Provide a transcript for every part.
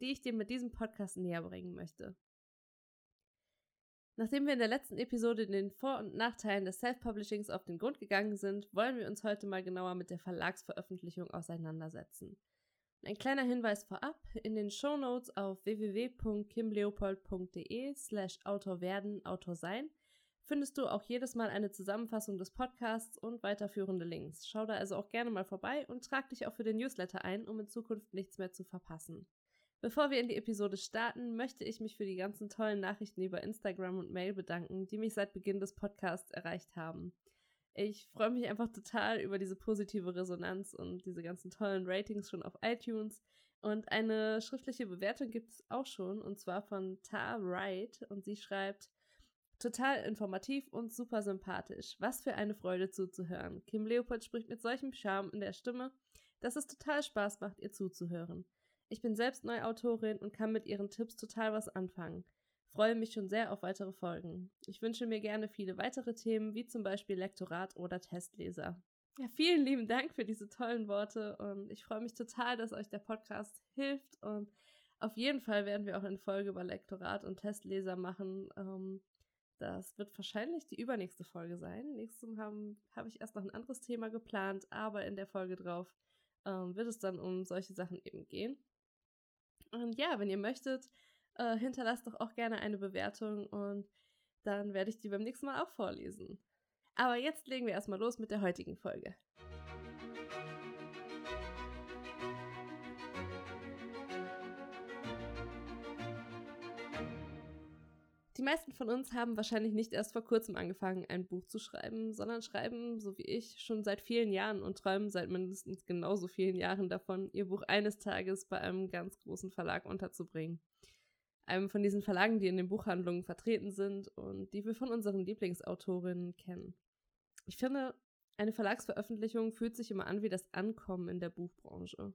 die ich dir mit diesem Podcast näher bringen möchte. Nachdem wir in der letzten Episode den Vor- und Nachteilen des Self-Publishings auf den Grund gegangen sind, wollen wir uns heute mal genauer mit der Verlagsveröffentlichung auseinandersetzen. Ein kleiner Hinweis vorab, in den Shownotes auf www.kimleopold.de slash Autor werden, Autor sein findest du auch jedes Mal eine Zusammenfassung des Podcasts und weiterführende Links. Schau da also auch gerne mal vorbei und trag dich auch für den Newsletter ein, um in Zukunft nichts mehr zu verpassen. Bevor wir in die Episode starten, möchte ich mich für die ganzen tollen Nachrichten über Instagram und Mail bedanken, die mich seit Beginn des Podcasts erreicht haben. Ich freue mich einfach total über diese positive Resonanz und diese ganzen tollen Ratings schon auf iTunes. Und eine schriftliche Bewertung gibt es auch schon, und zwar von Ta Wright. Und sie schreibt, total informativ und super sympathisch. Was für eine Freude zuzuhören. Kim Leopold spricht mit solchem Charme in der Stimme, dass es total Spaß macht, ihr zuzuhören. Ich bin selbst Neuautorin und kann mit ihren Tipps total was anfangen freue mich schon sehr auf weitere Folgen. Ich wünsche mir gerne viele weitere Themen, wie zum Beispiel Lektorat oder Testleser. Ja, vielen lieben Dank für diese tollen Worte und ich freue mich total, dass euch der Podcast hilft und auf jeden Fall werden wir auch eine Folge über Lektorat und Testleser machen. Ähm, das wird wahrscheinlich die übernächste Folge sein. Nächstes habe hab ich erst noch ein anderes Thema geplant, aber in der Folge drauf ähm, wird es dann um solche Sachen eben gehen. Und ja, wenn ihr möchtet, äh, hinterlasst doch auch gerne eine Bewertung und dann werde ich die beim nächsten Mal auch vorlesen. Aber jetzt legen wir erstmal los mit der heutigen Folge. Meisten von uns haben wahrscheinlich nicht erst vor kurzem angefangen, ein Buch zu schreiben, sondern schreiben, so wie ich, schon seit vielen Jahren und träumen seit mindestens genauso vielen Jahren davon, ihr Buch eines Tages bei einem ganz großen Verlag unterzubringen einem von diesen Verlagen, die in den Buchhandlungen vertreten sind und die wir von unseren Lieblingsautorinnen kennen. Ich finde, eine Verlagsveröffentlichung fühlt sich immer an wie das Ankommen in der Buchbranche.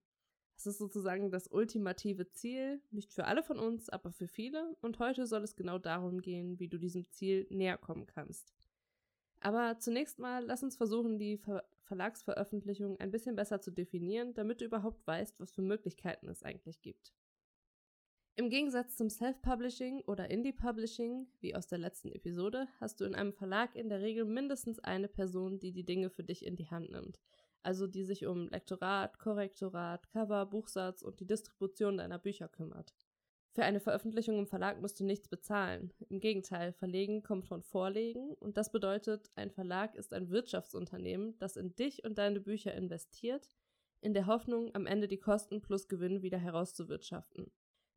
Es ist sozusagen das ultimative Ziel, nicht für alle von uns, aber für viele. Und heute soll es genau darum gehen, wie du diesem Ziel näher kommen kannst. Aber zunächst mal lass uns versuchen, die Ver Verlagsveröffentlichung ein bisschen besser zu definieren, damit du überhaupt weißt, was für Möglichkeiten es eigentlich gibt. Im Gegensatz zum Self-Publishing oder Indie-Publishing, wie aus der letzten Episode, hast du in einem Verlag in der Regel mindestens eine Person, die die Dinge für dich in die Hand nimmt. Also die sich um Lektorat, Korrektorat, Cover, Buchsatz und die Distribution deiner Bücher kümmert. Für eine Veröffentlichung im Verlag musst du nichts bezahlen. Im Gegenteil, Verlegen kommt von Vorlegen und das bedeutet, ein Verlag ist ein Wirtschaftsunternehmen, das in dich und deine Bücher investiert, in der Hoffnung, am Ende die Kosten plus Gewinn wieder herauszuwirtschaften.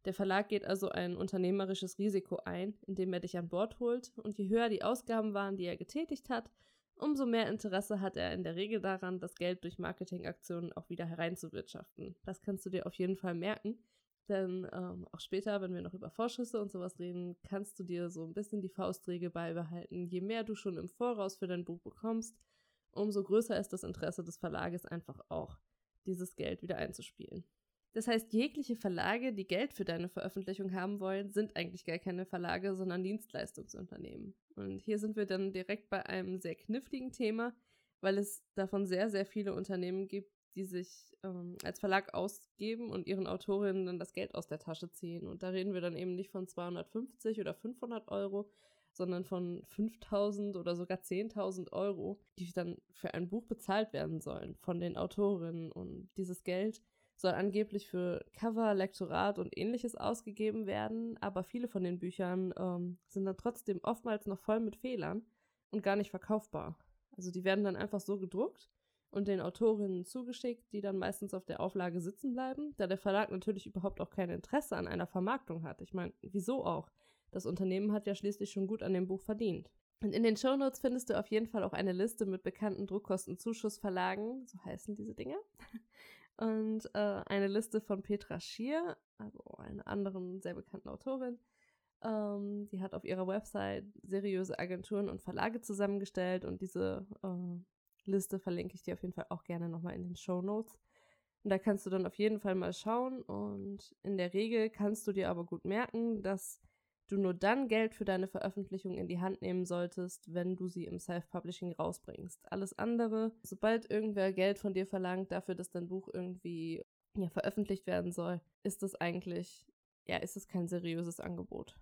Der Verlag geht also ein unternehmerisches Risiko ein, indem er dich an Bord holt, und je höher die Ausgaben waren, die er getätigt hat, umso mehr Interesse hat er in der Regel daran, das Geld durch Marketingaktionen auch wieder hereinzuwirtschaften. Das kannst du dir auf jeden Fall merken, denn ähm, auch später, wenn wir noch über Vorschüsse und sowas reden, kannst du dir so ein bisschen die Faustregel beibehalten. Je mehr du schon im Voraus für dein Buch bekommst, umso größer ist das Interesse des Verlages einfach auch, dieses Geld wieder einzuspielen. Das heißt, jegliche Verlage, die Geld für deine Veröffentlichung haben wollen, sind eigentlich gar keine Verlage, sondern Dienstleistungsunternehmen. Und hier sind wir dann direkt bei einem sehr kniffligen Thema, weil es davon sehr, sehr viele Unternehmen gibt, die sich ähm, als Verlag ausgeben und ihren Autorinnen dann das Geld aus der Tasche ziehen. Und da reden wir dann eben nicht von 250 oder 500 Euro, sondern von 5000 oder sogar 10.000 Euro, die dann für ein Buch bezahlt werden sollen von den Autorinnen. Und dieses Geld soll angeblich für Cover, Lektorat und ähnliches ausgegeben werden, aber viele von den Büchern ähm, sind dann trotzdem oftmals noch voll mit Fehlern und gar nicht verkaufbar. Also die werden dann einfach so gedruckt und den Autorinnen zugeschickt, die dann meistens auf der Auflage sitzen bleiben, da der Verlag natürlich überhaupt auch kein Interesse an einer Vermarktung hat. Ich meine, wieso auch? Das Unternehmen hat ja schließlich schon gut an dem Buch verdient. Und in den Shownotes findest du auf jeden Fall auch eine Liste mit bekannten Druckkostenzuschussverlagen, so heißen diese Dinge, Und äh, eine Liste von Petra Schier, also einer anderen sehr bekannten Autorin. Ähm, die hat auf ihrer Website seriöse Agenturen und Verlage zusammengestellt und diese äh, Liste verlinke ich dir auf jeden Fall auch gerne nochmal in den Show Notes. Und da kannst du dann auf jeden Fall mal schauen und in der Regel kannst du dir aber gut merken, dass du nur dann Geld für deine Veröffentlichung in die Hand nehmen solltest, wenn du sie im Self-Publishing rausbringst. Alles andere, sobald irgendwer Geld von dir verlangt dafür, dass dein Buch irgendwie ja, veröffentlicht werden soll, ist das eigentlich, ja, ist es kein seriöses Angebot.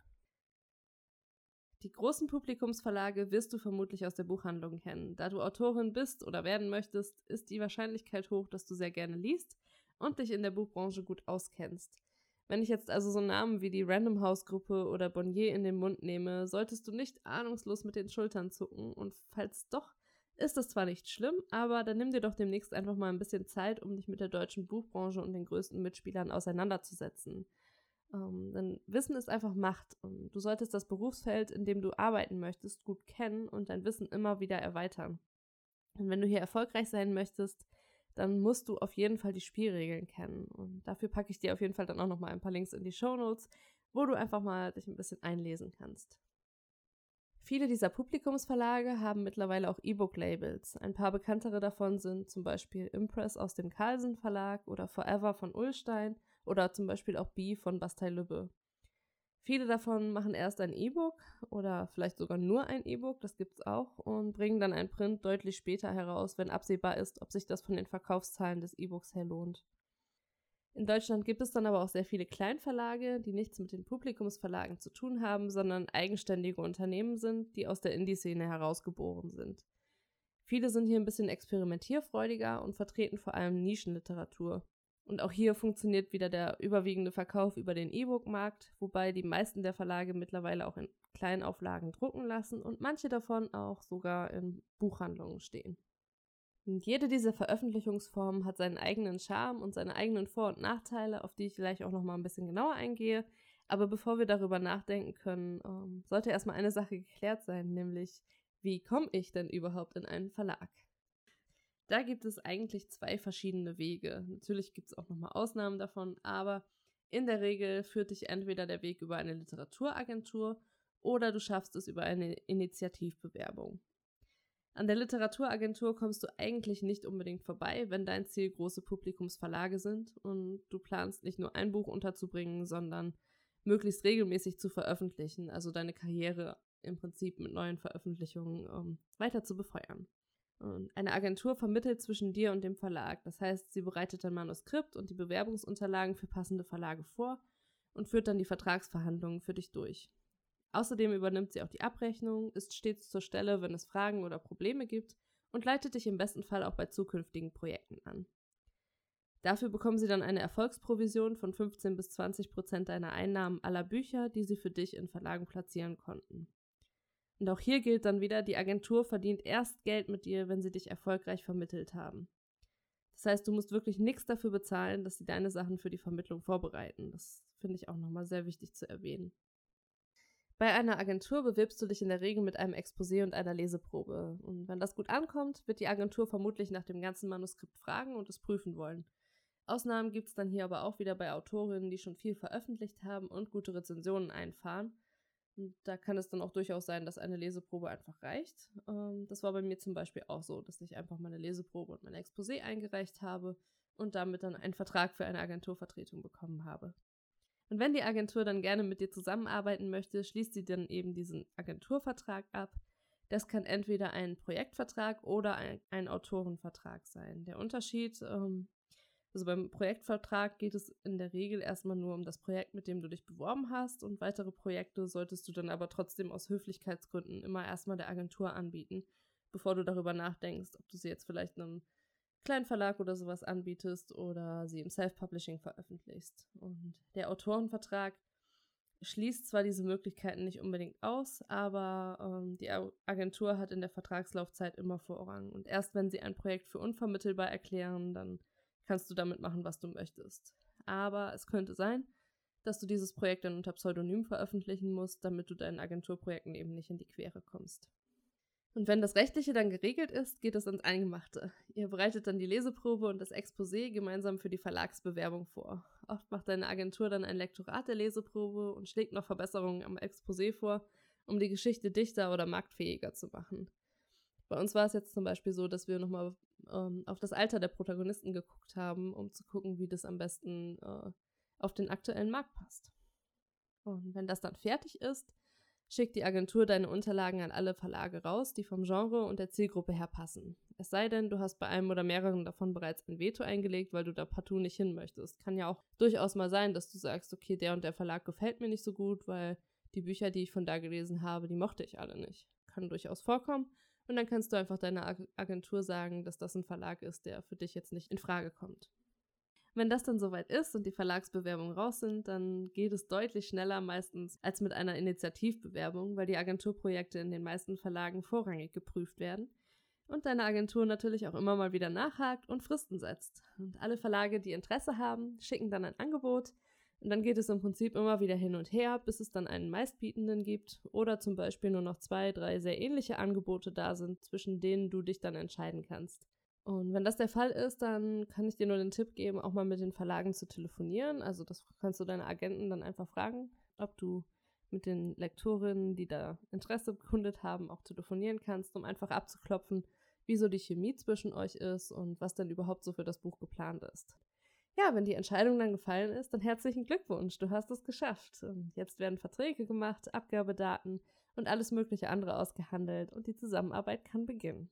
Die großen Publikumsverlage wirst du vermutlich aus der Buchhandlung kennen. Da du Autorin bist oder werden möchtest, ist die Wahrscheinlichkeit hoch, dass du sehr gerne liest und dich in der Buchbranche gut auskennst. Wenn ich jetzt also so Namen wie die Random House Gruppe oder Bonnier in den Mund nehme, solltest du nicht ahnungslos mit den Schultern zucken und falls doch, ist das zwar nicht schlimm, aber dann nimm dir doch demnächst einfach mal ein bisschen Zeit, um dich mit der deutschen Buchbranche und den größten Mitspielern auseinanderzusetzen. Ähm, denn Wissen ist einfach Macht und du solltest das Berufsfeld, in dem du arbeiten möchtest, gut kennen und dein Wissen immer wieder erweitern. Und wenn du hier erfolgreich sein möchtest, dann musst du auf jeden Fall die Spielregeln kennen. Und dafür packe ich dir auf jeden Fall dann auch nochmal ein paar Links in die Show Notes, wo du einfach mal dich ein bisschen einlesen kannst. Viele dieser Publikumsverlage haben mittlerweile auch E-Book-Labels. Ein paar bekanntere davon sind zum Beispiel Impress aus dem Carlsen Verlag oder Forever von Ullstein oder zum Beispiel auch B von Bastei Lübbe. Viele davon machen erst ein E-Book oder vielleicht sogar nur ein E-Book, das gibt es auch, und bringen dann ein Print deutlich später heraus, wenn absehbar ist, ob sich das von den Verkaufszahlen des E-Books her lohnt. In Deutschland gibt es dann aber auch sehr viele Kleinverlage, die nichts mit den Publikumsverlagen zu tun haben, sondern eigenständige Unternehmen sind, die aus der Indie-Szene herausgeboren sind. Viele sind hier ein bisschen experimentierfreudiger und vertreten vor allem Nischenliteratur. Und auch hier funktioniert wieder der überwiegende Verkauf über den E-Book-Markt, wobei die meisten der Verlage mittlerweile auch in Kleinauflagen drucken lassen und manche davon auch sogar in Buchhandlungen stehen. Und jede dieser Veröffentlichungsformen hat seinen eigenen Charme und seine eigenen Vor- und Nachteile, auf die ich gleich auch noch mal ein bisschen genauer eingehe. Aber bevor wir darüber nachdenken können, ähm, sollte erstmal eine Sache geklärt sein, nämlich wie komme ich denn überhaupt in einen Verlag? Da gibt es eigentlich zwei verschiedene Wege. Natürlich gibt es auch nochmal Ausnahmen davon, aber in der Regel führt dich entweder der Weg über eine Literaturagentur oder du schaffst es über eine Initiativbewerbung. An der Literaturagentur kommst du eigentlich nicht unbedingt vorbei, wenn dein Ziel große Publikumsverlage sind und du planst nicht nur ein Buch unterzubringen, sondern möglichst regelmäßig zu veröffentlichen, also deine Karriere im Prinzip mit neuen Veröffentlichungen um, weiter zu befeuern. Und eine Agentur vermittelt zwischen dir und dem Verlag. Das heißt, sie bereitet dein Manuskript und die Bewerbungsunterlagen für passende Verlage vor und führt dann die Vertragsverhandlungen für dich durch. Außerdem übernimmt sie auch die Abrechnung, ist stets zur Stelle, wenn es Fragen oder Probleme gibt und leitet dich im besten Fall auch bei zukünftigen Projekten an. Dafür bekommen sie dann eine Erfolgsprovision von 15 bis 20 Prozent deiner Einnahmen aller Bücher, die sie für dich in Verlagen platzieren konnten. Und auch hier gilt dann wieder, die Agentur verdient erst Geld mit dir, wenn sie dich erfolgreich vermittelt haben. Das heißt, du musst wirklich nichts dafür bezahlen, dass sie deine Sachen für die Vermittlung vorbereiten. Das finde ich auch nochmal sehr wichtig zu erwähnen. Bei einer Agentur bewirbst du dich in der Regel mit einem Exposé und einer Leseprobe. Und wenn das gut ankommt, wird die Agentur vermutlich nach dem ganzen Manuskript fragen und es prüfen wollen. Ausnahmen gibt es dann hier aber auch wieder bei Autorinnen, die schon viel veröffentlicht haben und gute Rezensionen einfahren. Und da kann es dann auch durchaus sein, dass eine Leseprobe einfach reicht. Ähm, das war bei mir zum Beispiel auch so, dass ich einfach meine Leseprobe und mein Exposé eingereicht habe und damit dann einen Vertrag für eine Agenturvertretung bekommen habe. Und wenn die Agentur dann gerne mit dir zusammenarbeiten möchte, schließt sie dann eben diesen Agenturvertrag ab. Das kann entweder ein Projektvertrag oder ein, ein Autorenvertrag sein. Der Unterschied ähm, also beim Projektvertrag geht es in der Regel erstmal nur um das Projekt, mit dem du dich beworben hast und weitere Projekte solltest du dann aber trotzdem aus Höflichkeitsgründen immer erstmal der Agentur anbieten, bevor du darüber nachdenkst, ob du sie jetzt vielleicht einem kleinen Verlag oder sowas anbietest oder sie im Self-Publishing veröffentlichst. Und der Autorenvertrag schließt zwar diese Möglichkeiten nicht unbedingt aus, aber ähm, die Agentur hat in der Vertragslaufzeit immer Vorrang. Und erst wenn sie ein Projekt für unvermittelbar erklären, dann kannst du damit machen, was du möchtest. Aber es könnte sein, dass du dieses Projekt dann unter Pseudonym veröffentlichen musst, damit du deinen Agenturprojekten eben nicht in die Quere kommst. Und wenn das Rechtliche dann geregelt ist, geht es ans Eingemachte. Ihr bereitet dann die Leseprobe und das Exposé gemeinsam für die Verlagsbewerbung vor. Oft macht deine Agentur dann ein Lektorat der Leseprobe und schlägt noch Verbesserungen am Exposé vor, um die Geschichte dichter oder marktfähiger zu machen. Bei uns war es jetzt zum Beispiel so, dass wir nochmal ähm, auf das Alter der Protagonisten geguckt haben, um zu gucken, wie das am besten äh, auf den aktuellen Markt passt. Und wenn das dann fertig ist, schickt die Agentur deine Unterlagen an alle Verlage raus, die vom Genre und der Zielgruppe her passen. Es sei denn, du hast bei einem oder mehreren davon bereits ein Veto eingelegt, weil du da partout nicht hin möchtest. Kann ja auch durchaus mal sein, dass du sagst, okay, der und der Verlag gefällt mir nicht so gut, weil die Bücher, die ich von da gelesen habe, die mochte ich alle nicht. Kann durchaus vorkommen. Und dann kannst du einfach deiner Agentur sagen, dass das ein Verlag ist, der für dich jetzt nicht in Frage kommt. Wenn das dann soweit ist und die Verlagsbewerbungen raus sind, dann geht es deutlich schneller meistens als mit einer Initiativbewerbung, weil die Agenturprojekte in den meisten Verlagen vorrangig geprüft werden und deine Agentur natürlich auch immer mal wieder nachhakt und Fristen setzt. Und alle Verlage, die Interesse haben, schicken dann ein Angebot und dann geht es im Prinzip immer wieder hin und her, bis es dann einen Meistbietenden gibt oder zum Beispiel nur noch zwei, drei sehr ähnliche Angebote da sind, zwischen denen du dich dann entscheiden kannst. Und wenn das der Fall ist, dann kann ich dir nur den Tipp geben, auch mal mit den Verlagen zu telefonieren. Also das kannst du deine Agenten dann einfach fragen, ob du mit den Lektorinnen, die da Interesse bekundet haben, auch telefonieren kannst, um einfach abzuklopfen, wie so die Chemie zwischen euch ist und was dann überhaupt so für das Buch geplant ist. Ja, wenn die Entscheidung dann gefallen ist, dann herzlichen Glückwunsch, du hast es geschafft. Und jetzt werden Verträge gemacht, Abgabedaten und alles mögliche andere ausgehandelt und die Zusammenarbeit kann beginnen.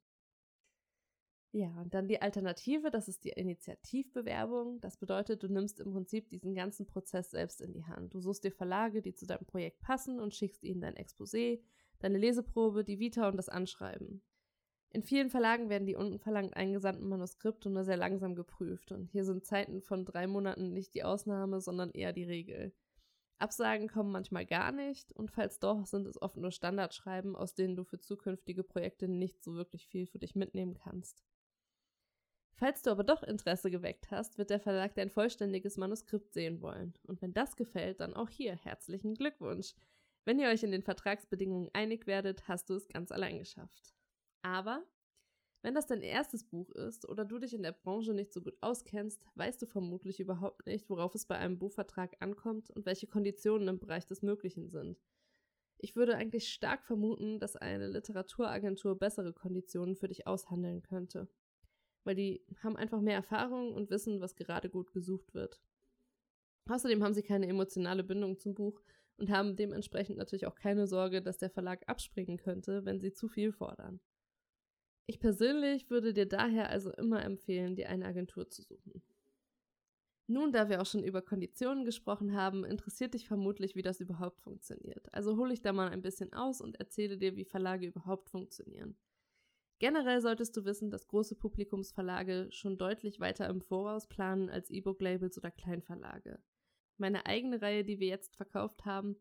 Ja, und dann die Alternative, das ist die Initiativbewerbung. Das bedeutet, du nimmst im Prinzip diesen ganzen Prozess selbst in die Hand. Du suchst dir Verlage, die zu deinem Projekt passen und schickst ihnen dein Exposé, deine Leseprobe, die Vita und das Anschreiben. In vielen Verlagen werden die unverlangt eingesandten Manuskripte nur sehr langsam geprüft und hier sind Zeiten von drei Monaten nicht die Ausnahme, sondern eher die Regel. Absagen kommen manchmal gar nicht und falls doch, sind es oft nur Standardschreiben, aus denen du für zukünftige Projekte nicht so wirklich viel für dich mitnehmen kannst. Falls du aber doch Interesse geweckt hast, wird der Verlag dein vollständiges Manuskript sehen wollen. Und wenn das gefällt, dann auch hier herzlichen Glückwunsch. Wenn ihr euch in den Vertragsbedingungen einig werdet, hast du es ganz allein geschafft. Aber wenn das dein erstes Buch ist oder du dich in der Branche nicht so gut auskennst, weißt du vermutlich überhaupt nicht, worauf es bei einem Buchvertrag ankommt und welche Konditionen im Bereich des Möglichen sind. Ich würde eigentlich stark vermuten, dass eine Literaturagentur bessere Konditionen für dich aushandeln könnte weil die haben einfach mehr Erfahrung und wissen, was gerade gut gesucht wird. Außerdem haben sie keine emotionale Bindung zum Buch und haben dementsprechend natürlich auch keine Sorge, dass der Verlag abspringen könnte, wenn sie zu viel fordern. Ich persönlich würde dir daher also immer empfehlen, dir eine Agentur zu suchen. Nun, da wir auch schon über Konditionen gesprochen haben, interessiert dich vermutlich, wie das überhaupt funktioniert. Also hole ich da mal ein bisschen aus und erzähle dir, wie Verlage überhaupt funktionieren. Generell solltest du wissen, dass große Publikumsverlage schon deutlich weiter im Voraus planen als E-Book-Labels oder Kleinverlage. Meine eigene Reihe, die wir jetzt verkauft haben,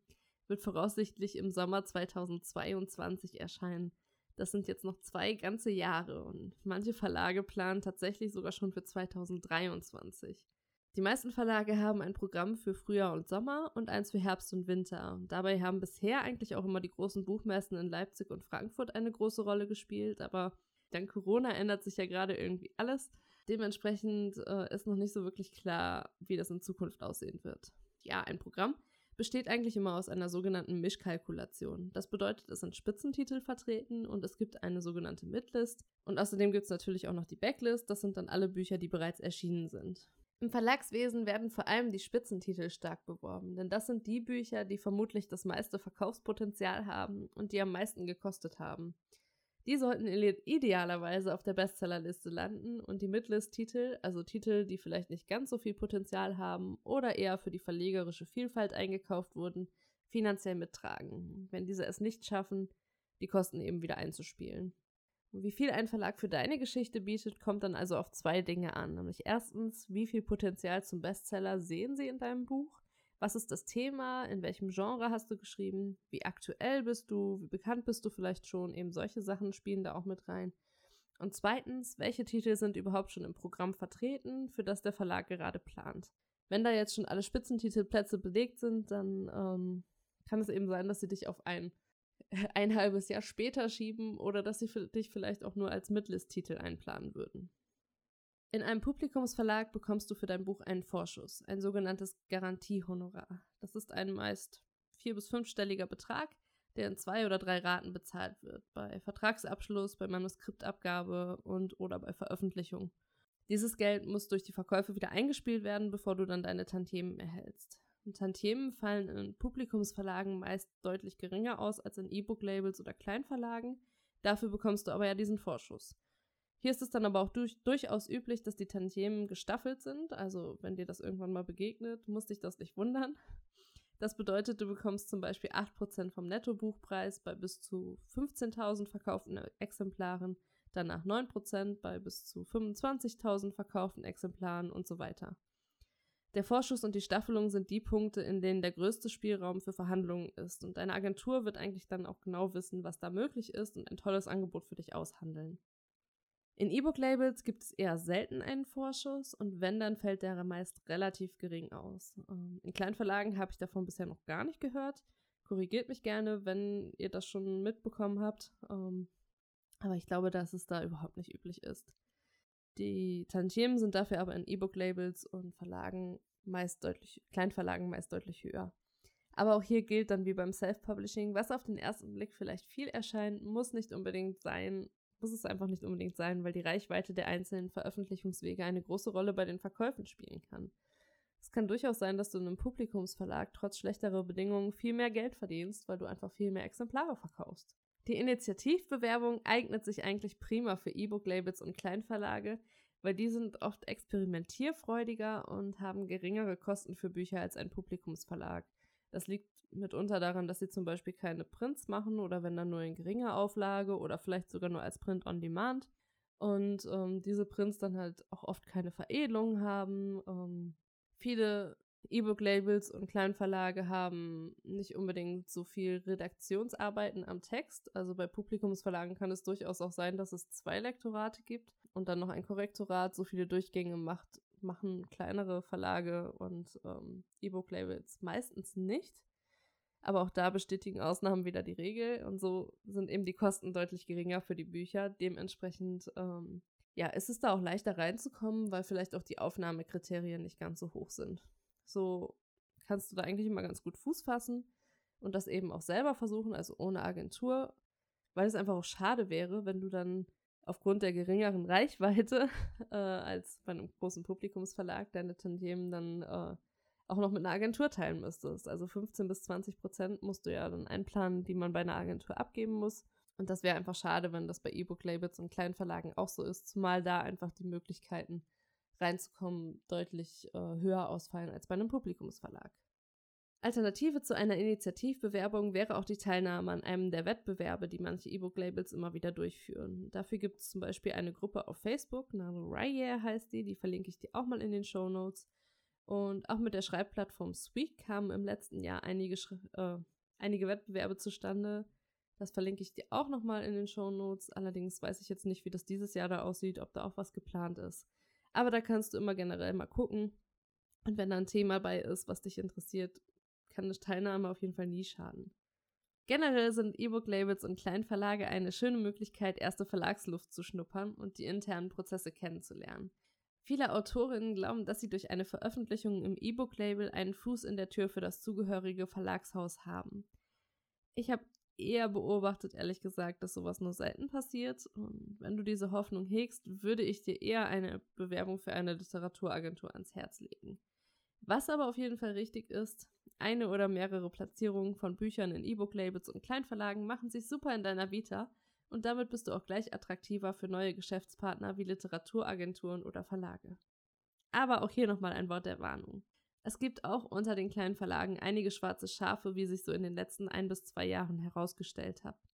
wird voraussichtlich im Sommer 2022 erscheinen. Das sind jetzt noch zwei ganze Jahre und manche Verlage planen tatsächlich sogar schon für 2023. Die meisten Verlage haben ein Programm für Frühjahr und Sommer und eins für Herbst und Winter. Dabei haben bisher eigentlich auch immer die großen Buchmessen in Leipzig und Frankfurt eine große Rolle gespielt, aber dank Corona ändert sich ja gerade irgendwie alles. Dementsprechend äh, ist noch nicht so wirklich klar, wie das in Zukunft aussehen wird. Ja, ein Programm besteht eigentlich immer aus einer sogenannten Mischkalkulation. Das bedeutet, es sind Spitzentitel vertreten und es gibt eine sogenannte Midlist. Und außerdem gibt es natürlich auch noch die Backlist. Das sind dann alle Bücher, die bereits erschienen sind. Im Verlagswesen werden vor allem die Spitzentitel stark beworben, denn das sind die Bücher, die vermutlich das meiste Verkaufspotenzial haben und die am meisten gekostet haben. Die sollten idealerweise auf der Bestsellerliste landen und die Midlist-Titel, also Titel, die vielleicht nicht ganz so viel Potenzial haben oder eher für die verlegerische Vielfalt eingekauft wurden, finanziell mittragen. Wenn diese es nicht schaffen, die Kosten eben wieder einzuspielen. Wie viel ein Verlag für deine Geschichte bietet, kommt dann also auf zwei Dinge an. Nämlich erstens, wie viel Potenzial zum Bestseller sehen sie in deinem Buch? Was ist das Thema? In welchem Genre hast du geschrieben? Wie aktuell bist du? Wie bekannt bist du vielleicht schon? Eben solche Sachen spielen da auch mit rein. Und zweitens, welche Titel sind überhaupt schon im Programm vertreten, für das der Verlag gerade plant? Wenn da jetzt schon alle Spitzentitelplätze belegt sind, dann ähm, kann es eben sein, dass sie dich auf ein ein halbes Jahr später schieben oder dass sie dich vielleicht auch nur als Midlist-Titel einplanen würden. In einem Publikumsverlag bekommst du für dein Buch einen Vorschuss, ein sogenanntes Garantiehonorar. Das ist ein meist vier- bis fünfstelliger Betrag, der in zwei oder drei Raten bezahlt wird, bei Vertragsabschluss, bei Manuskriptabgabe und oder bei Veröffentlichung. Dieses Geld muss durch die Verkäufe wieder eingespielt werden, bevor du dann deine Tantiemen erhältst. Und Tantiemen fallen in Publikumsverlagen meist deutlich geringer aus als in E-Book-Labels oder Kleinverlagen. Dafür bekommst du aber ja diesen Vorschuss. Hier ist es dann aber auch durch, durchaus üblich, dass die Tantiemen gestaffelt sind. Also, wenn dir das irgendwann mal begegnet, muss dich das nicht wundern. Das bedeutet, du bekommst zum Beispiel 8% vom Nettobuchpreis bei bis zu 15.000 verkauften Exemplaren, danach 9% bei bis zu 25.000 verkauften Exemplaren und so weiter. Der Vorschuss und die Staffelung sind die Punkte, in denen der größte Spielraum für Verhandlungen ist. Und deine Agentur wird eigentlich dann auch genau wissen, was da möglich ist und ein tolles Angebot für dich aushandeln. In E-Book-Labels gibt es eher selten einen Vorschuss und wenn, dann fällt der meist relativ gering aus. Ähm, in Kleinverlagen habe ich davon bisher noch gar nicht gehört. Korrigiert mich gerne, wenn ihr das schon mitbekommen habt. Ähm, aber ich glaube, dass es da überhaupt nicht üblich ist. Die Tantiemen sind dafür aber in E-Book-Labels und Verlagen meist deutlich, Kleinverlagen meist deutlich höher. Aber auch hier gilt dann wie beim Self-Publishing, was auf den ersten Blick vielleicht viel erscheint, muss nicht unbedingt sein muss es einfach nicht unbedingt sein, weil die Reichweite der einzelnen Veröffentlichungswege eine große Rolle bei den Verkäufen spielen kann. Es kann durchaus sein, dass du in einem Publikumsverlag trotz schlechterer Bedingungen viel mehr Geld verdienst, weil du einfach viel mehr Exemplare verkaufst. Die Initiativbewerbung eignet sich eigentlich prima für E-Book-Labels und Kleinverlage, weil die sind oft experimentierfreudiger und haben geringere Kosten für Bücher als ein Publikumsverlag. Das liegt mitunter daran, dass sie zum Beispiel keine Prints machen oder wenn dann nur in geringer Auflage oder vielleicht sogar nur als Print on Demand. Und ähm, diese Prints dann halt auch oft keine Veredelung haben. Ähm, viele E-Book-Labels und Kleinverlage haben nicht unbedingt so viel Redaktionsarbeiten am Text. Also bei Publikumsverlagen kann es durchaus auch sein, dass es zwei Lektorate gibt und dann noch ein Korrektorat. So viele Durchgänge macht machen kleinere Verlage und ähm, E-Book-Labels meistens nicht. Aber auch da bestätigen Ausnahmen wieder die Regel und so sind eben die Kosten deutlich geringer für die Bücher. Dementsprechend, ähm, ja, ist es da auch leichter reinzukommen, weil vielleicht auch die Aufnahmekriterien nicht ganz so hoch sind. So kannst du da eigentlich immer ganz gut Fuß fassen und das eben auch selber versuchen, also ohne Agentur, weil es einfach auch schade wäre, wenn du dann aufgrund der geringeren Reichweite äh, als bei einem großen Publikumsverlag deine Tantiemen dann äh, auch noch mit einer Agentur teilen müsstest. Also 15 bis 20 Prozent musst du ja dann einplanen, die man bei einer Agentur abgeben muss. Und das wäre einfach schade, wenn das bei E-Book-Labels und kleinen Verlagen auch so ist, zumal da einfach die Möglichkeiten reinzukommen deutlich äh, höher ausfallen als bei einem Publikumsverlag. Alternative zu einer Initiativbewerbung wäre auch die Teilnahme an einem der Wettbewerbe, die manche E-Book-Labels immer wieder durchführen. Dafür gibt es zum Beispiel eine Gruppe auf Facebook, Rye heißt die, die verlinke ich dir auch mal in den Show Notes. Und auch mit der Schreibplattform Sweet kamen im letzten Jahr einige, äh, einige Wettbewerbe zustande. Das verlinke ich dir auch nochmal in den Show Notes. Allerdings weiß ich jetzt nicht, wie das dieses Jahr da aussieht, ob da auch was geplant ist. Aber da kannst du immer generell mal gucken. Und wenn da ein Thema bei ist, was dich interessiert, kann eine Teilnahme auf jeden Fall nie schaden. Generell sind E-Book-Labels und Kleinverlage eine schöne Möglichkeit, erste Verlagsluft zu schnuppern und die internen Prozesse kennenzulernen. Viele Autorinnen glauben, dass sie durch eine Veröffentlichung im E-Book-Label einen Fuß in der Tür für das zugehörige Verlagshaus haben. Ich habe eher beobachtet, ehrlich gesagt, dass sowas nur selten passiert. Und wenn du diese Hoffnung hegst, würde ich dir eher eine Bewerbung für eine Literaturagentur ans Herz legen. Was aber auf jeden Fall richtig ist, eine oder mehrere Platzierungen von Büchern in E-Book-Labels und Kleinverlagen machen sich super in deiner Vita und damit bist du auch gleich attraktiver für neue Geschäftspartner wie Literaturagenturen oder Verlage. Aber auch hier nochmal ein Wort der Warnung. Es gibt auch unter den kleinen Verlagen einige schwarze Schafe, wie sich so in den letzten ein bis zwei Jahren herausgestellt hat.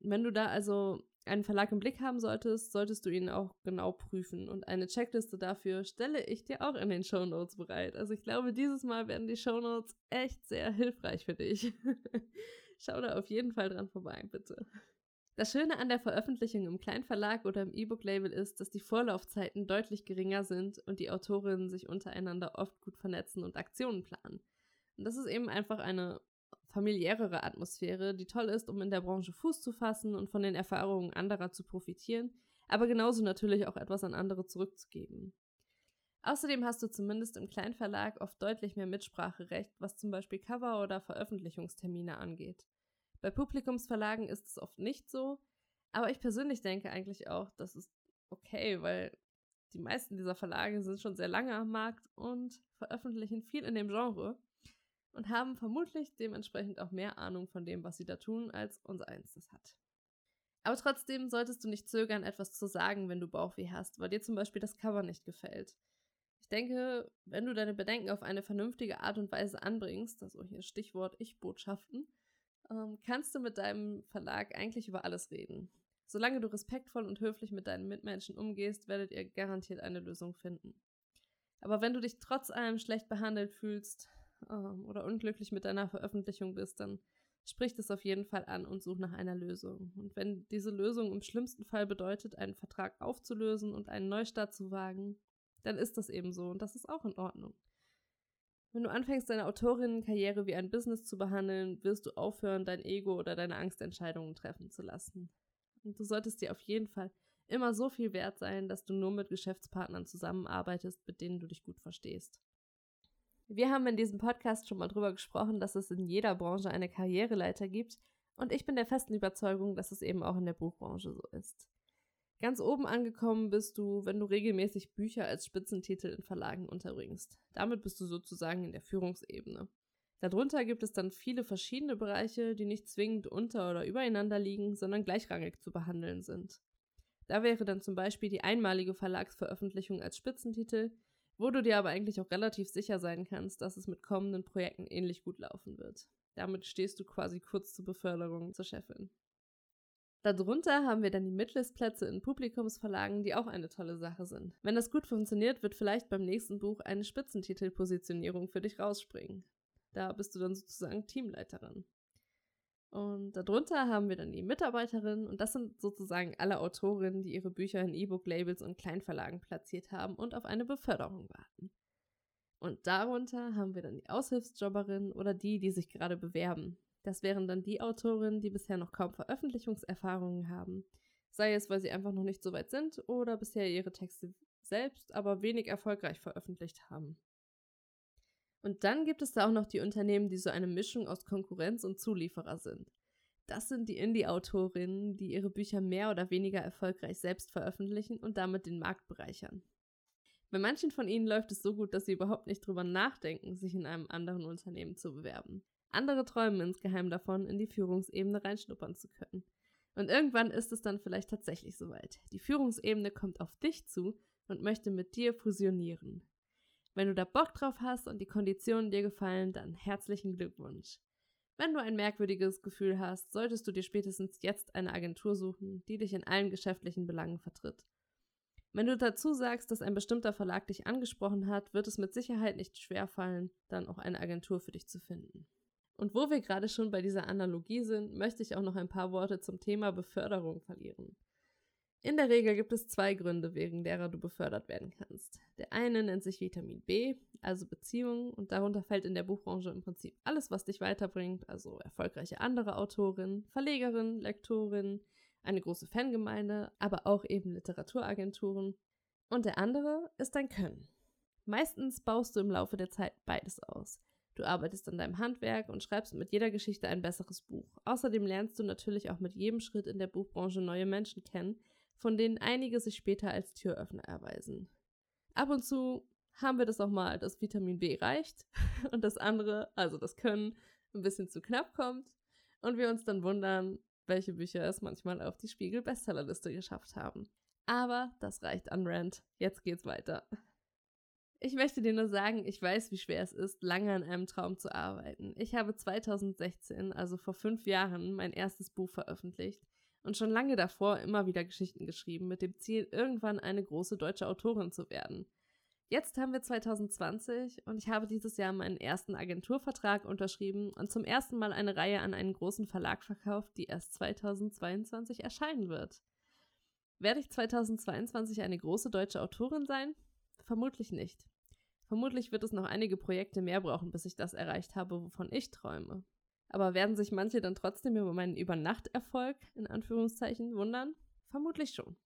Wenn du da also einen Verlag im Blick haben solltest, solltest du ihn auch genau prüfen. Und eine Checkliste dafür stelle ich dir auch in den Show Notes bereit. Also ich glaube, dieses Mal werden die Show Notes echt sehr hilfreich für dich. Schau da auf jeden Fall dran vorbei, bitte. Das Schöne an der Veröffentlichung im Kleinverlag oder im E-Book-Label ist, dass die Vorlaufzeiten deutlich geringer sind und die Autorinnen sich untereinander oft gut vernetzen und Aktionen planen. Und das ist eben einfach eine familiärere Atmosphäre, die toll ist, um in der Branche Fuß zu fassen und von den Erfahrungen anderer zu profitieren, aber genauso natürlich auch etwas an andere zurückzugeben. Außerdem hast du zumindest im Kleinverlag oft deutlich mehr Mitspracherecht, was zum Beispiel Cover- oder Veröffentlichungstermine angeht. Bei Publikumsverlagen ist es oft nicht so, aber ich persönlich denke eigentlich auch, das ist okay, weil die meisten dieser Verlage sind schon sehr lange am Markt und veröffentlichen viel in dem Genre und haben vermutlich dementsprechend auch mehr Ahnung von dem, was sie da tun, als unser eins das hat. Aber trotzdem solltest du nicht zögern, etwas zu sagen, wenn du Bauchweh hast, weil dir zum Beispiel das Cover nicht gefällt. Ich denke, wenn du deine Bedenken auf eine vernünftige Art und Weise anbringst, also hier Stichwort Ich-Botschaften, ähm, kannst du mit deinem Verlag eigentlich über alles reden. Solange du respektvoll und höflich mit deinen Mitmenschen umgehst, werdet ihr garantiert eine Lösung finden. Aber wenn du dich trotz allem schlecht behandelt fühlst ähm, oder unglücklich mit deiner Veröffentlichung bist, dann sprich das auf jeden Fall an und such nach einer Lösung. Und wenn diese Lösung im schlimmsten Fall bedeutet, einen Vertrag aufzulösen und einen Neustart zu wagen, dann ist das eben so und das ist auch in Ordnung. Wenn du anfängst, deine Autorinnenkarriere wie ein Business zu behandeln, wirst du aufhören, dein Ego oder deine Angstentscheidungen treffen zu lassen. Und du solltest dir auf jeden Fall immer so viel wert sein, dass du nur mit Geschäftspartnern zusammenarbeitest, mit denen du dich gut verstehst. Wir haben in diesem Podcast schon mal drüber gesprochen, dass es in jeder Branche eine Karriereleiter gibt und ich bin der festen Überzeugung, dass es eben auch in der Buchbranche so ist. Ganz oben angekommen bist du, wenn du regelmäßig Bücher als Spitzentitel in Verlagen unterbringst. Damit bist du sozusagen in der Führungsebene. Darunter gibt es dann viele verschiedene Bereiche, die nicht zwingend unter oder übereinander liegen, sondern gleichrangig zu behandeln sind. Da wäre dann zum Beispiel die einmalige Verlagsveröffentlichung als Spitzentitel, wo du dir aber eigentlich auch relativ sicher sein kannst, dass es mit kommenden Projekten ähnlich gut laufen wird. Damit stehst du quasi kurz zur Beförderung zur Chefin. Darunter haben wir dann die Midlist-Plätze in Publikumsverlagen, die auch eine tolle Sache sind. Wenn das gut funktioniert, wird vielleicht beim nächsten Buch eine Spitzentitelpositionierung für dich rausspringen. Da bist du dann sozusagen Teamleiterin. Und darunter haben wir dann die Mitarbeiterinnen und das sind sozusagen alle Autorinnen, die ihre Bücher in E-Book-Labels und Kleinverlagen platziert haben und auf eine Beförderung warten. Und darunter haben wir dann die Aushilfsjobberinnen oder die, die sich gerade bewerben. Das wären dann die Autorinnen, die bisher noch kaum Veröffentlichungserfahrungen haben, sei es, weil sie einfach noch nicht so weit sind oder bisher ihre Texte selbst, aber wenig erfolgreich veröffentlicht haben. Und dann gibt es da auch noch die Unternehmen, die so eine Mischung aus Konkurrenz und Zulieferer sind. Das sind die Indie-Autorinnen, die ihre Bücher mehr oder weniger erfolgreich selbst veröffentlichen und damit den Markt bereichern. Bei manchen von ihnen läuft es so gut, dass sie überhaupt nicht drüber nachdenken, sich in einem anderen Unternehmen zu bewerben. Andere träumen insgeheim davon, in die Führungsebene reinschnuppern zu können. Und irgendwann ist es dann vielleicht tatsächlich soweit. Die Führungsebene kommt auf dich zu und möchte mit dir fusionieren. Wenn du da Bock drauf hast und die Konditionen dir gefallen, dann herzlichen Glückwunsch. Wenn du ein merkwürdiges Gefühl hast, solltest du dir spätestens jetzt eine Agentur suchen, die dich in allen geschäftlichen Belangen vertritt. Wenn du dazu sagst, dass ein bestimmter Verlag dich angesprochen hat, wird es mit Sicherheit nicht schwerfallen, dann auch eine Agentur für dich zu finden. Und wo wir gerade schon bei dieser Analogie sind, möchte ich auch noch ein paar Worte zum Thema Beförderung verlieren. In der Regel gibt es zwei Gründe, wegen derer du befördert werden kannst. Der eine nennt sich Vitamin B, also Beziehungen, und darunter fällt in der Buchbranche im Prinzip alles, was dich weiterbringt, also erfolgreiche andere Autorinnen, Verlegerinnen, Lektorinnen, eine große Fangemeinde, aber auch eben Literaturagenturen. Und der andere ist dein Können. Meistens baust du im Laufe der Zeit beides aus. Du arbeitest an deinem Handwerk und schreibst mit jeder Geschichte ein besseres Buch. Außerdem lernst du natürlich auch mit jedem Schritt in der Buchbranche neue Menschen kennen, von denen einige sich später als Türöffner erweisen. Ab und zu haben wir das auch mal, dass Vitamin B reicht und das andere, also das Können, ein bisschen zu knapp kommt und wir uns dann wundern, welche Bücher es manchmal auf die Spiegel-Bestsellerliste geschafft haben. Aber das reicht an Rand. Jetzt geht's weiter. Ich möchte dir nur sagen, ich weiß, wie schwer es ist, lange an einem Traum zu arbeiten. Ich habe 2016, also vor fünf Jahren, mein erstes Buch veröffentlicht und schon lange davor immer wieder Geschichten geschrieben, mit dem Ziel, irgendwann eine große deutsche Autorin zu werden. Jetzt haben wir 2020 und ich habe dieses Jahr meinen ersten Agenturvertrag unterschrieben und zum ersten Mal eine Reihe an einen großen Verlag verkauft, die erst 2022 erscheinen wird. Werde ich 2022 eine große deutsche Autorin sein? Vermutlich nicht. Vermutlich wird es noch einige Projekte mehr brauchen, bis ich das erreicht habe, wovon ich träume. Aber werden sich manche dann trotzdem über meinen Übernachterfolg in Anführungszeichen wundern? Vermutlich schon.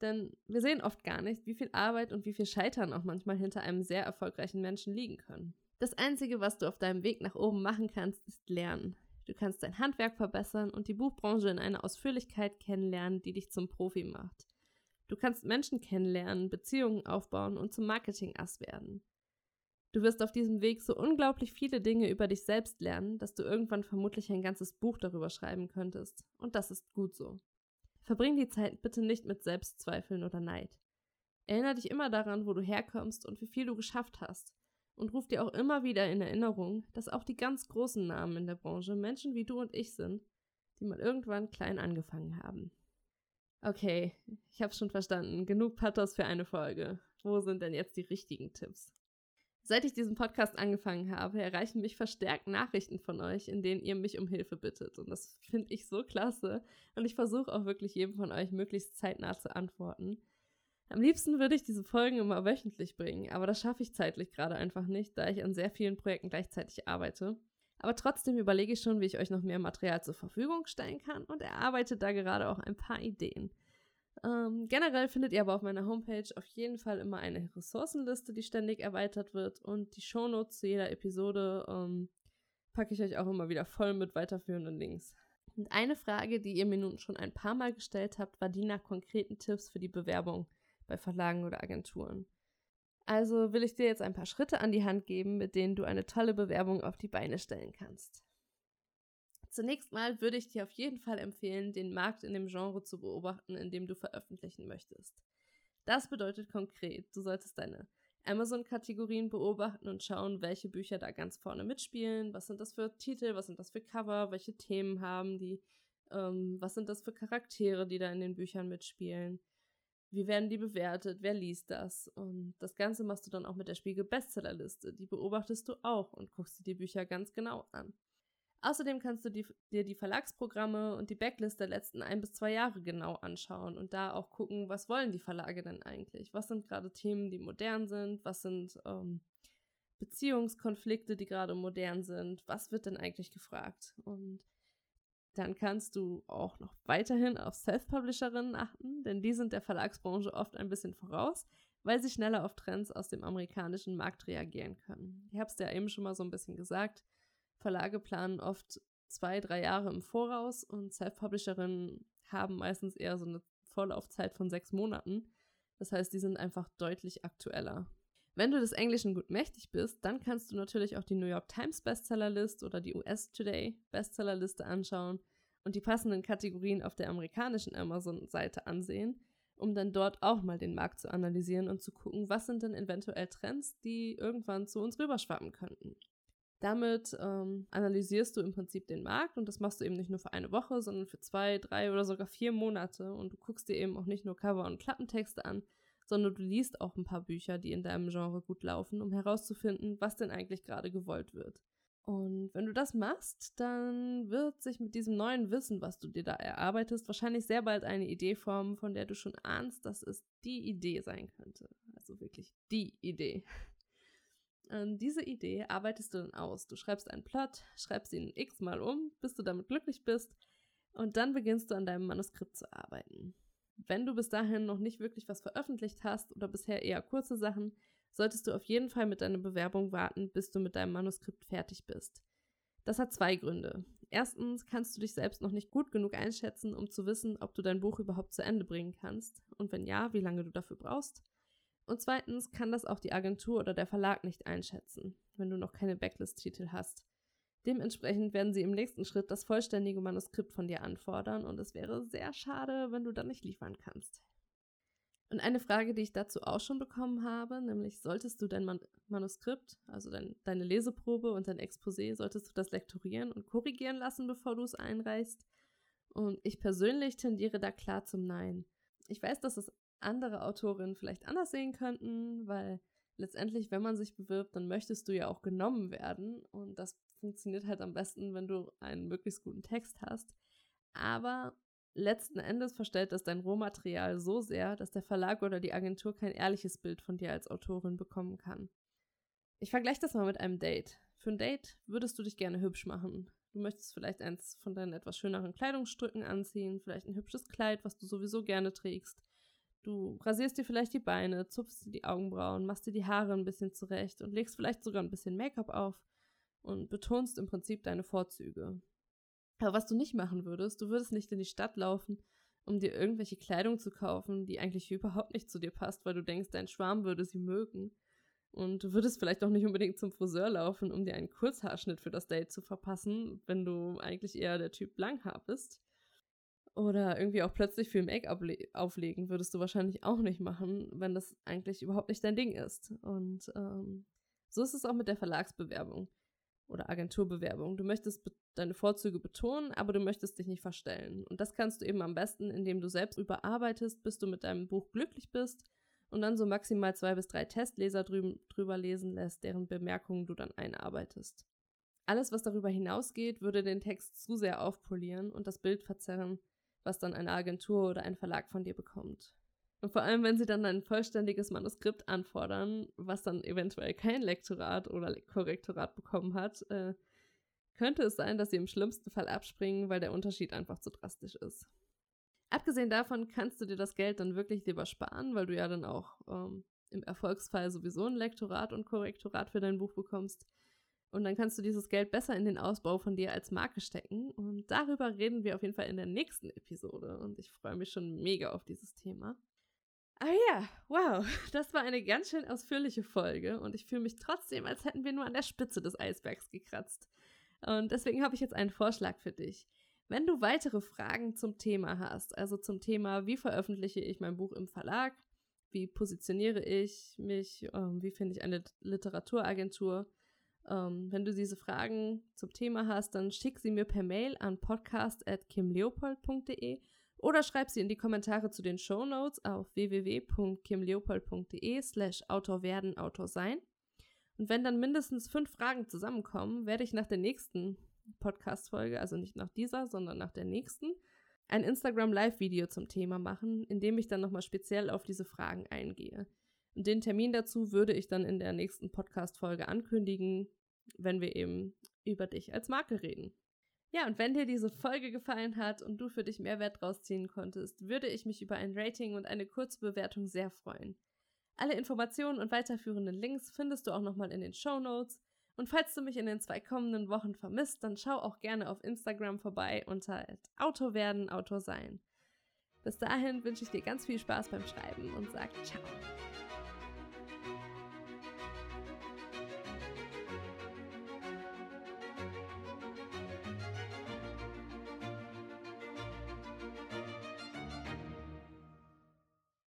Denn wir sehen oft gar nicht, wie viel Arbeit und wie viel Scheitern auch manchmal hinter einem sehr erfolgreichen Menschen liegen können. Das Einzige, was du auf deinem Weg nach oben machen kannst, ist lernen. Du kannst dein Handwerk verbessern und die Buchbranche in einer Ausführlichkeit kennenlernen, die dich zum Profi macht. Du kannst Menschen kennenlernen, Beziehungen aufbauen und zum Marketing-Ass werden. Du wirst auf diesem Weg so unglaublich viele Dinge über dich selbst lernen, dass du irgendwann vermutlich ein ganzes Buch darüber schreiben könntest. Und das ist gut so. Verbring die Zeit bitte nicht mit Selbstzweifeln oder Neid. Erinnere dich immer daran, wo du herkommst und wie viel du geschafft hast. Und ruf dir auch immer wieder in Erinnerung, dass auch die ganz großen Namen in der Branche Menschen wie du und ich sind, die mal irgendwann klein angefangen haben. Okay, ich hab's schon verstanden. Genug Pathos für eine Folge. Wo sind denn jetzt die richtigen Tipps? Seit ich diesen Podcast angefangen habe, erreichen mich verstärkt Nachrichten von euch, in denen ihr mich um Hilfe bittet. Und das finde ich so klasse. Und ich versuche auch wirklich jedem von euch möglichst zeitnah zu antworten. Am liebsten würde ich diese Folgen immer wöchentlich bringen, aber das schaffe ich zeitlich gerade einfach nicht, da ich an sehr vielen Projekten gleichzeitig arbeite. Aber trotzdem überlege ich schon, wie ich euch noch mehr Material zur Verfügung stellen kann und erarbeite da gerade auch ein paar Ideen. Ähm, generell findet ihr aber auf meiner Homepage auf jeden Fall immer eine Ressourcenliste, die ständig erweitert wird und die Shownotes zu jeder Episode ähm, packe ich euch auch immer wieder voll mit weiterführenden Links. Und eine Frage, die ihr mir nun schon ein paar Mal gestellt habt, war die nach konkreten Tipps für die Bewerbung bei Verlagen oder Agenturen. Also will ich dir jetzt ein paar Schritte an die Hand geben, mit denen du eine tolle Bewerbung auf die Beine stellen kannst. Zunächst mal würde ich dir auf jeden Fall empfehlen, den Markt in dem Genre zu beobachten, in dem du veröffentlichen möchtest. Das bedeutet konkret, du solltest deine Amazon-Kategorien beobachten und schauen, welche Bücher da ganz vorne mitspielen, was sind das für Titel, was sind das für Cover, welche Themen haben die, ähm, was sind das für Charaktere, die da in den Büchern mitspielen wie werden die bewertet? Wer liest das? Und das Ganze machst du dann auch mit der Spiegel Bestsellerliste. Die beobachtest du auch und guckst dir die Bücher ganz genau an. Außerdem kannst du die, dir die Verlagsprogramme und die Backlist der letzten ein bis zwei Jahre genau anschauen und da auch gucken, was wollen die Verlage denn eigentlich? Was sind gerade Themen, die modern sind? Was sind ähm, Beziehungskonflikte, die gerade modern sind? Was wird denn eigentlich gefragt? Und dann kannst du auch noch weiterhin auf Self-Publisherinnen achten, denn die sind der Verlagsbranche oft ein bisschen voraus, weil sie schneller auf Trends aus dem amerikanischen Markt reagieren können. Ich habe es ja eben schon mal so ein bisschen gesagt. Verlage planen oft zwei, drei Jahre im Voraus und Self-Publisherinnen haben meistens eher so eine Vorlaufzeit von sechs Monaten. Das heißt, die sind einfach deutlich aktueller. Wenn du des Englischen gut mächtig bist, dann kannst du natürlich auch die New York Times Bestsellerlist oder die US Today Bestsellerliste anschauen und die passenden Kategorien auf der amerikanischen Amazon-Seite ansehen, um dann dort auch mal den Markt zu analysieren und zu gucken, was sind denn eventuell Trends, die irgendwann zu uns rüberschwappen könnten. Damit ähm, analysierst du im Prinzip den Markt und das machst du eben nicht nur für eine Woche, sondern für zwei, drei oder sogar vier Monate und du guckst dir eben auch nicht nur Cover und Klappentexte an, sondern du liest auch ein paar Bücher, die in deinem Genre gut laufen, um herauszufinden, was denn eigentlich gerade gewollt wird. Und wenn du das machst, dann wird sich mit diesem neuen Wissen, was du dir da erarbeitest, wahrscheinlich sehr bald eine Idee formen, von der du schon ahnst, dass es die Idee sein könnte. Also wirklich die Idee. Und diese Idee arbeitest du dann aus. Du schreibst einen Plot, schreibst ihn x-mal um, bis du damit glücklich bist, und dann beginnst du an deinem Manuskript zu arbeiten. Wenn du bis dahin noch nicht wirklich was veröffentlicht hast oder bisher eher kurze Sachen, solltest du auf jeden Fall mit deiner Bewerbung warten, bis du mit deinem Manuskript fertig bist. Das hat zwei Gründe. Erstens kannst du dich selbst noch nicht gut genug einschätzen, um zu wissen, ob du dein Buch überhaupt zu Ende bringen kannst und wenn ja, wie lange du dafür brauchst. Und zweitens kann das auch die Agentur oder der Verlag nicht einschätzen, wenn du noch keine Backlist-Titel hast. Dementsprechend werden sie im nächsten Schritt das vollständige Manuskript von dir anfordern und es wäre sehr schade, wenn du dann nicht liefern kannst. Und eine Frage, die ich dazu auch schon bekommen habe, nämlich solltest du dein Man Manuskript, also dein, deine Leseprobe und dein Exposé, solltest du das lektorieren und korrigieren lassen, bevor du es einreichst? Und ich persönlich tendiere da klar zum Nein. Ich weiß, dass es andere Autorinnen vielleicht anders sehen könnten, weil letztendlich, wenn man sich bewirbt, dann möchtest du ja auch genommen werden. Und das funktioniert halt am besten, wenn du einen möglichst guten Text hast. Aber letzten Endes verstellt das dein Rohmaterial so sehr, dass der Verlag oder die Agentur kein ehrliches Bild von dir als Autorin bekommen kann. Ich vergleiche das mal mit einem Date. Für ein Date würdest du dich gerne hübsch machen. Du möchtest vielleicht eins von deinen etwas schöneren Kleidungsstücken anziehen, vielleicht ein hübsches Kleid, was du sowieso gerne trägst. Du rasierst dir vielleicht die Beine, zupfst dir die Augenbrauen, machst dir die Haare ein bisschen zurecht und legst vielleicht sogar ein bisschen Make-up auf und betonst im Prinzip deine Vorzüge. Aber was du nicht machen würdest, du würdest nicht in die Stadt laufen, um dir irgendwelche Kleidung zu kaufen, die eigentlich überhaupt nicht zu dir passt, weil du denkst, dein Schwarm würde sie mögen. Und du würdest vielleicht auch nicht unbedingt zum Friseur laufen, um dir einen Kurzhaarschnitt für das Date zu verpassen, wenn du eigentlich eher der Typ Langhaar bist. Oder irgendwie auch plötzlich viel Make-up auflegen würdest du wahrscheinlich auch nicht machen, wenn das eigentlich überhaupt nicht dein Ding ist. Und ähm, so ist es auch mit der Verlagsbewerbung oder Agenturbewerbung. Du möchtest deine Vorzüge betonen, aber du möchtest dich nicht verstellen. Und das kannst du eben am besten, indem du selbst überarbeitest, bis du mit deinem Buch glücklich bist und dann so maximal zwei bis drei Testleser drü drüber lesen lässt, deren Bemerkungen du dann einarbeitest. Alles, was darüber hinausgeht, würde den Text zu sehr aufpolieren und das Bild verzerren, was dann eine Agentur oder ein Verlag von dir bekommt. Und vor allem, wenn sie dann ein vollständiges Manuskript anfordern, was dann eventuell kein Lektorat oder Korrektorat bekommen hat, äh, könnte es sein, dass sie im schlimmsten Fall abspringen, weil der Unterschied einfach zu drastisch ist. Abgesehen davon kannst du dir das Geld dann wirklich lieber sparen, weil du ja dann auch ähm, im Erfolgsfall sowieso ein Lektorat und Korrektorat für dein Buch bekommst. Und dann kannst du dieses Geld besser in den Ausbau von dir als Marke stecken. Und darüber reden wir auf jeden Fall in der nächsten Episode. Und ich freue mich schon mega auf dieses Thema. Ah ja, wow, das war eine ganz schön ausführliche Folge und ich fühle mich trotzdem, als hätten wir nur an der Spitze des Eisbergs gekratzt. Und deswegen habe ich jetzt einen Vorschlag für dich. Wenn du weitere Fragen zum Thema hast, also zum Thema, wie veröffentliche ich mein Buch im Verlag, wie positioniere ich mich, ähm, wie finde ich eine Literaturagentur, ähm, wenn du diese Fragen zum Thema hast, dann schick sie mir per Mail an podcast.kimleopold.de oder schreib sie in die Kommentare zu den Show Notes auf www.kimleopold.de slash Autor werden, Autor sein. Und wenn dann mindestens fünf Fragen zusammenkommen, werde ich nach der nächsten Podcast-Folge, also nicht nach dieser, sondern nach der nächsten, ein Instagram-Live-Video zum Thema machen, in dem ich dann nochmal speziell auf diese Fragen eingehe. Und den Termin dazu würde ich dann in der nächsten Podcast-Folge ankündigen, wenn wir eben über dich als Marke reden. Ja, und wenn dir diese Folge gefallen hat und du für dich Mehrwert draus ziehen konntest, würde ich mich über ein Rating und eine kurze Bewertung sehr freuen. Alle Informationen und weiterführenden Links findest du auch nochmal in den Show Notes. Und falls du mich in den zwei kommenden Wochen vermisst, dann schau auch gerne auf Instagram vorbei unter Autor werden, Autor sein. Bis dahin wünsche ich dir ganz viel Spaß beim Schreiben und sag ciao.